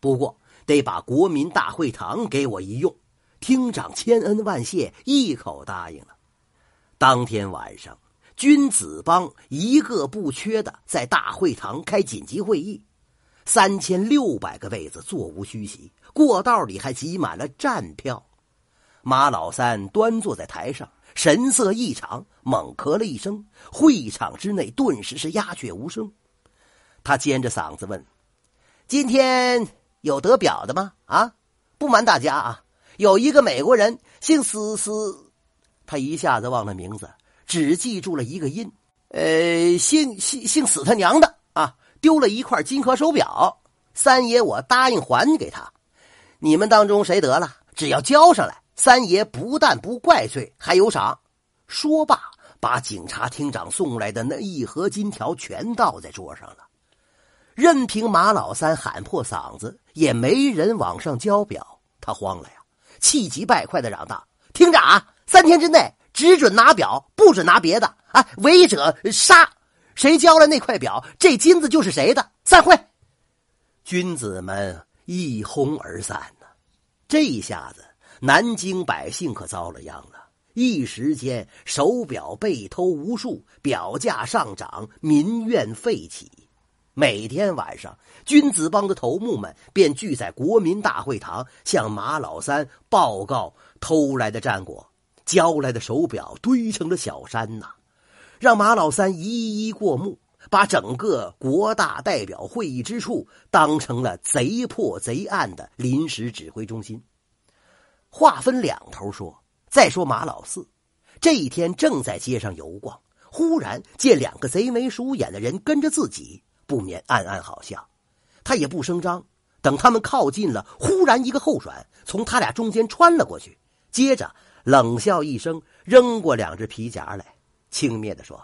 不过得把国民大会堂给我一用。厅长千恩万谢，一口答应了。当天晚上，君子帮一个不缺的在大会堂开紧急会议，三千六百个位子座无虚席，过道里还挤满了站票。马老三端坐在台上，神色异常，猛咳了一声，会场之内顿时是鸦雀无声。他尖着嗓子问：“今天有得表的吗？啊，不瞒大家啊。”有一个美国人姓死死，他一下子忘了名字，只记住了一个音，呃，姓姓姓死他娘的啊！丢了一块金壳手表，三爷我答应还给他。你们当中谁得了，只要交上来，三爷不但不怪罪，还有赏。说罢，把警察厅长送来的那一盒金条全倒在桌上了。任凭马老三喊破嗓子，也没人往上交表，他慌了呀。气急败坏的嚷道：“听着啊，三天之内只准拿表，不准拿别的！啊，违者杀！谁交了那块表，这金子就是谁的！散会！”君子们一哄而散呢。这一下子，南京百姓可遭了殃了。一时间，手表被偷无数，表价上涨，民怨沸起。每天晚上，君子帮的头目们便聚在国民大会堂，向马老三报告偷来的战果，交来的手表堆成了小山呐，让马老三一一过目，把整个国大代表会议之处当成了贼破贼案的临时指挥中心。话分两头说，再说马老四，这一天正在街上游逛，忽然见两个贼眉鼠眼的人跟着自己。不免暗暗好笑，他也不声张。等他们靠近了，忽然一个后转，从他俩中间穿了过去。接着冷笑一声，扔过两只皮夹来，轻蔑地说：“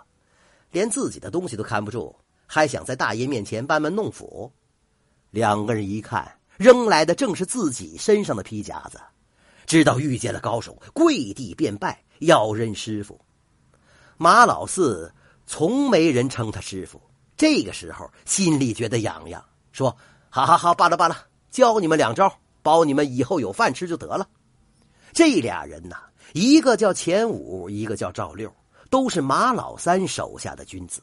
连自己的东西都看不住，还想在大爷面前班门弄斧？”两个人一看，扔来的正是自己身上的皮夹子，知道遇见了高手，跪地便拜，要认师傅。马老四从没人称他师傅。这个时候心里觉得痒痒，说：“好好好，罢了罢了，教你们两招，保你们以后有饭吃就得了。”这俩人呐，一个叫钱武，一个叫赵六，都是马老三手下的君子。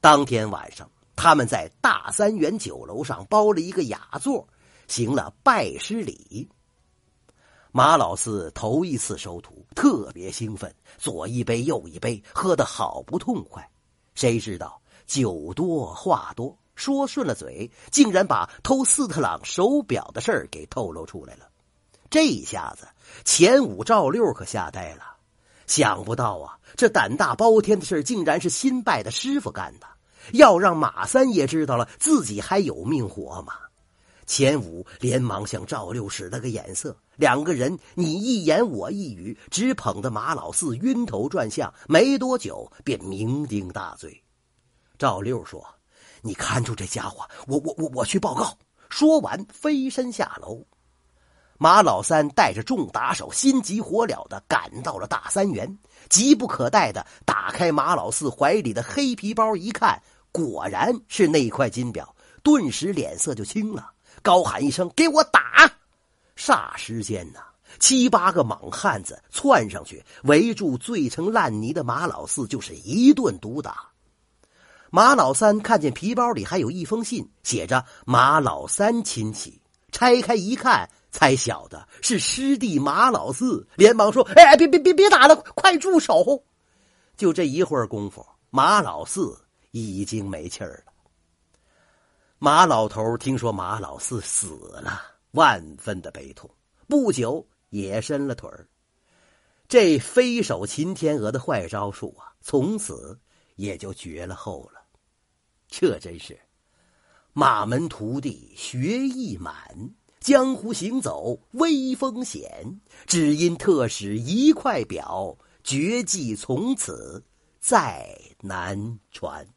当天晚上，他们在大三元酒楼上包了一个雅座，行了拜师礼。马老四头一次收徒，特别兴奋，左一杯右一杯，喝得好不痛快。谁知道？酒多话多，说顺了嘴，竟然把偷斯特朗手表的事儿给透露出来了。这一下子，钱五赵六可吓呆了，想不到啊，这胆大包天的事竟然是新拜的师傅干的。要让马三爷知道了，自己还有命活吗？钱五连忙向赵六使了个眼色，两个人你一言我一语，只捧得马老四晕头转向，没多久便酩酊大醉。赵六说：“你看住这家伙，我我我我去报告。”说完，飞身下楼。马老三带着众打手，心急火燎的赶到了大三元，急不可待的打开马老四怀里的黑皮包，一看，果然是那块金表，顿时脸色就青了，高喊一声：“给我打！”霎时间呢，七八个莽汉子窜上去，围住醉成烂泥的马老四，就是一顿毒打。马老三看见皮包里还有一封信，写着“马老三亲戚”。拆开一看，才晓得是师弟马老四，连忙说：“哎，别别别别打了，快住手！”就这一会儿功夫，马老四已经没气儿了。马老头听说马老四死了，万分的悲痛，不久也伸了腿儿。这飞手擒天鹅的坏招数啊，从此也就绝了后了。这真是马门徒弟学艺满，江湖行走威风险。只因特使一块表，绝技从此再难传。